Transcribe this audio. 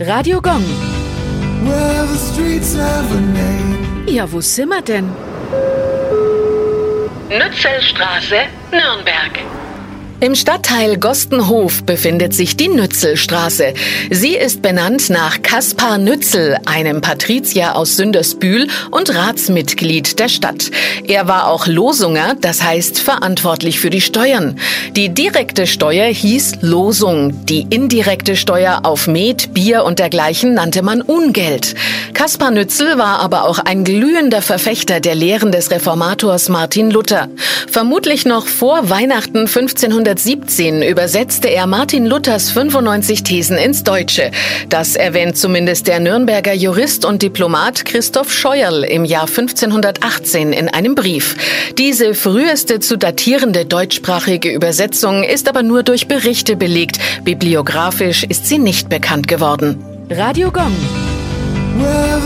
Radio Gong. Well, the streets have a name. Ja, wo sind wir denn? Nützelstraße, Nürnberg. Im Stadtteil Gostenhof befindet sich die Nützelstraße. Sie ist benannt nach Kaspar Nützel, einem Patrizier aus Sündersbühl und Ratsmitglied der Stadt. Er war auch Losunger, das heißt verantwortlich für die Steuern. Die direkte Steuer hieß Losung. Die indirekte Steuer auf Met, Bier und dergleichen nannte man Ungeld. Kaspar Nützel war aber auch ein glühender Verfechter der Lehren des Reformators Martin Luther. Vermutlich noch vor Weihnachten 1500 1917 übersetzte er Martin Luthers 95 Thesen ins Deutsche. Das erwähnt zumindest der Nürnberger Jurist und Diplomat Christoph Scheuerl im Jahr 1518 in einem Brief. Diese früheste zu datierende deutschsprachige Übersetzung ist aber nur durch Berichte belegt. Bibliografisch ist sie nicht bekannt geworden. Radio Gong. Well,